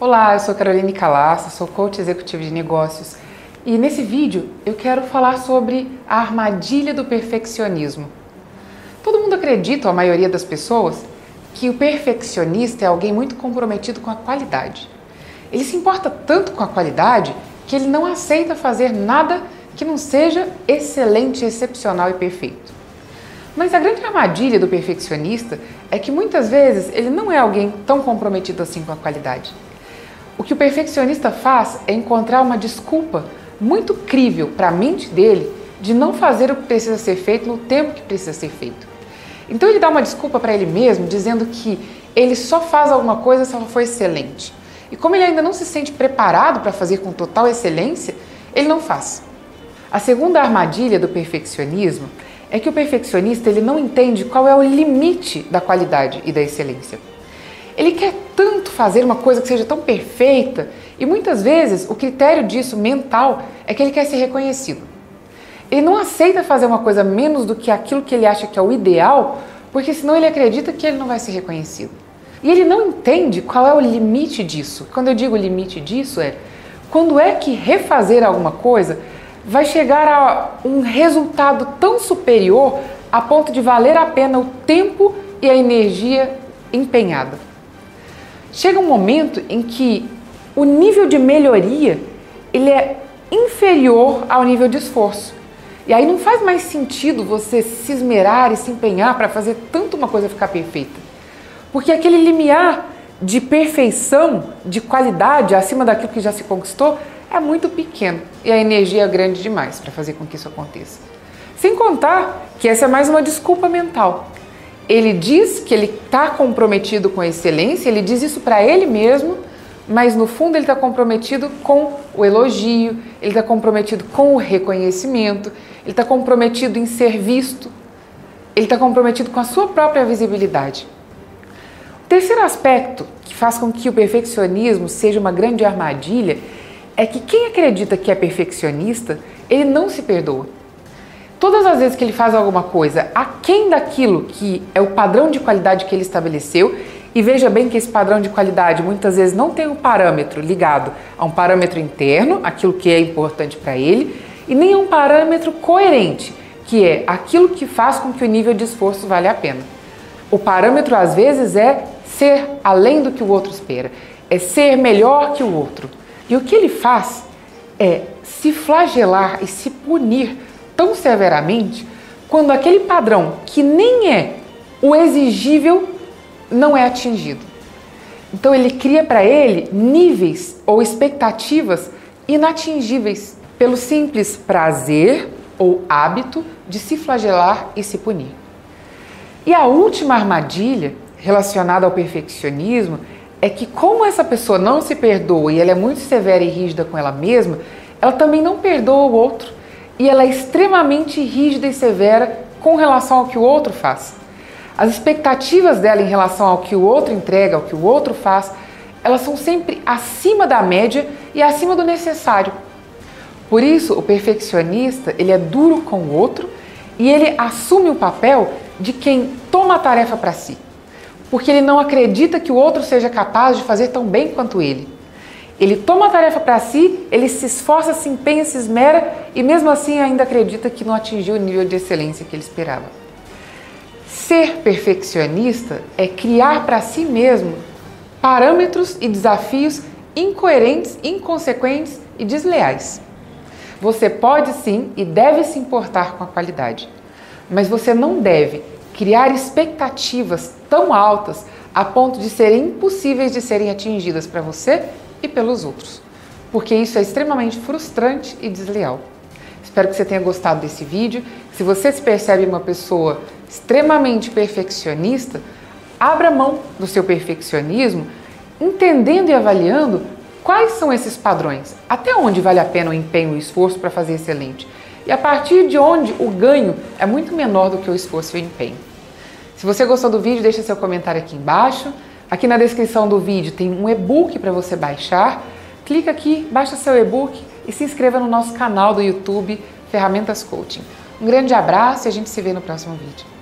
Olá, eu sou Caroline Calassa, sou coach executivo de negócios e nesse vídeo eu quero falar sobre a armadilha do perfeccionismo. Todo mundo acredita, a maioria das pessoas, que o perfeccionista é alguém muito comprometido com a qualidade. Ele se importa tanto com a qualidade que ele não aceita fazer nada que não seja excelente, excepcional e perfeito. Mas a grande armadilha do perfeccionista é que muitas vezes ele não é alguém tão comprometido assim com a qualidade. O que o perfeccionista faz é encontrar uma desculpa muito crível para a mente dele de não fazer o que precisa ser feito no tempo que precisa ser feito. Então ele dá uma desculpa para ele mesmo, dizendo que ele só faz alguma coisa se ela for excelente. E como ele ainda não se sente preparado para fazer com total excelência, ele não faz. A segunda armadilha do perfeccionismo é que o perfeccionista ele não entende qual é o limite da qualidade e da excelência. Ele quer tanto fazer uma coisa que seja tão perfeita e muitas vezes o critério disso mental é que ele quer ser reconhecido. Ele não aceita fazer uma coisa menos do que aquilo que ele acha que é o ideal, porque senão ele acredita que ele não vai ser reconhecido. E ele não entende qual é o limite disso. Quando eu digo limite disso é quando é que refazer alguma coisa vai chegar a um resultado tão superior a ponto de valer a pena o tempo e a energia empenhada. Chega um momento em que o nível de melhoria ele é inferior ao nível de esforço. E aí não faz mais sentido você se esmerar e se empenhar para fazer tanto uma coisa ficar perfeita. Porque aquele limiar de perfeição, de qualidade acima daquilo que já se conquistou, é muito pequeno e a energia é grande demais para fazer com que isso aconteça. Sem contar que essa é mais uma desculpa mental. Ele diz que ele está comprometido com a excelência, ele diz isso para ele mesmo, mas no fundo ele está comprometido com o elogio, ele está comprometido com o reconhecimento, ele está comprometido em ser visto, ele está comprometido com a sua própria visibilidade. O terceiro aspecto que faz com que o perfeccionismo seja uma grande armadilha é que quem acredita que é perfeccionista, ele não se perdoa. Todas as vezes que ele faz alguma coisa aquém daquilo que é o padrão de qualidade que ele estabeleceu, e veja bem que esse padrão de qualidade muitas vezes não tem um parâmetro ligado a um parâmetro interno, aquilo que é importante para ele, e nem um parâmetro coerente, que é aquilo que faz com que o nível de esforço vale a pena. O parâmetro às vezes é ser além do que o outro espera, é ser melhor que o outro. E o que ele faz é se flagelar e se punir tão severamente quando aquele padrão que nem é o exigível não é atingido. Então ele cria para ele níveis ou expectativas inatingíveis pelo simples prazer ou hábito de se flagelar e se punir. E a última armadilha relacionada ao perfeccionismo é que como essa pessoa não se perdoa e ela é muito severa e rígida com ela mesma, ela também não perdoa o outro e ela é extremamente rígida e severa com relação ao que o outro faz. As expectativas dela em relação ao que o outro entrega, ao que o outro faz, elas são sempre acima da média e acima do necessário. Por isso, o perfeccionista, ele é duro com o outro e ele assume o papel de quem toma a tarefa para si porque ele não acredita que o outro seja capaz de fazer tão bem quanto ele. Ele toma a tarefa para si, ele se esforça, se empenha, se esmera e mesmo assim ainda acredita que não atingiu o nível de excelência que ele esperava. Ser perfeccionista é criar para si mesmo parâmetros e desafios incoerentes, inconsequentes e desleais. Você pode sim e deve se importar com a qualidade, mas você não deve criar expectativas tão altas a ponto de serem impossíveis de serem atingidas para você e pelos outros, porque isso é extremamente frustrante e desleal. Espero que você tenha gostado desse vídeo. Se você se percebe uma pessoa extremamente perfeccionista, abra mão do seu perfeccionismo, entendendo e avaliando quais são esses padrões, até onde vale a pena o empenho e o esforço para fazer excelente e a partir de onde o ganho é muito menor do que o esforço e o empenho. Se você gostou do vídeo, deixa seu comentário aqui embaixo. Aqui na descrição do vídeo tem um e-book para você baixar. Clica aqui, baixa seu e-book e se inscreva no nosso canal do YouTube Ferramentas Coaching. Um grande abraço e a gente se vê no próximo vídeo.